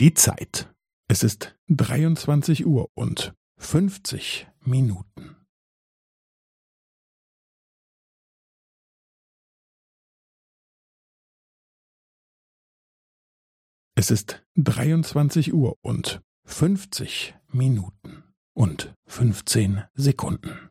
Die Zeit. Es ist 23 Uhr und 50 Minuten. Es ist 23 Uhr und 50 Minuten und 15 Sekunden.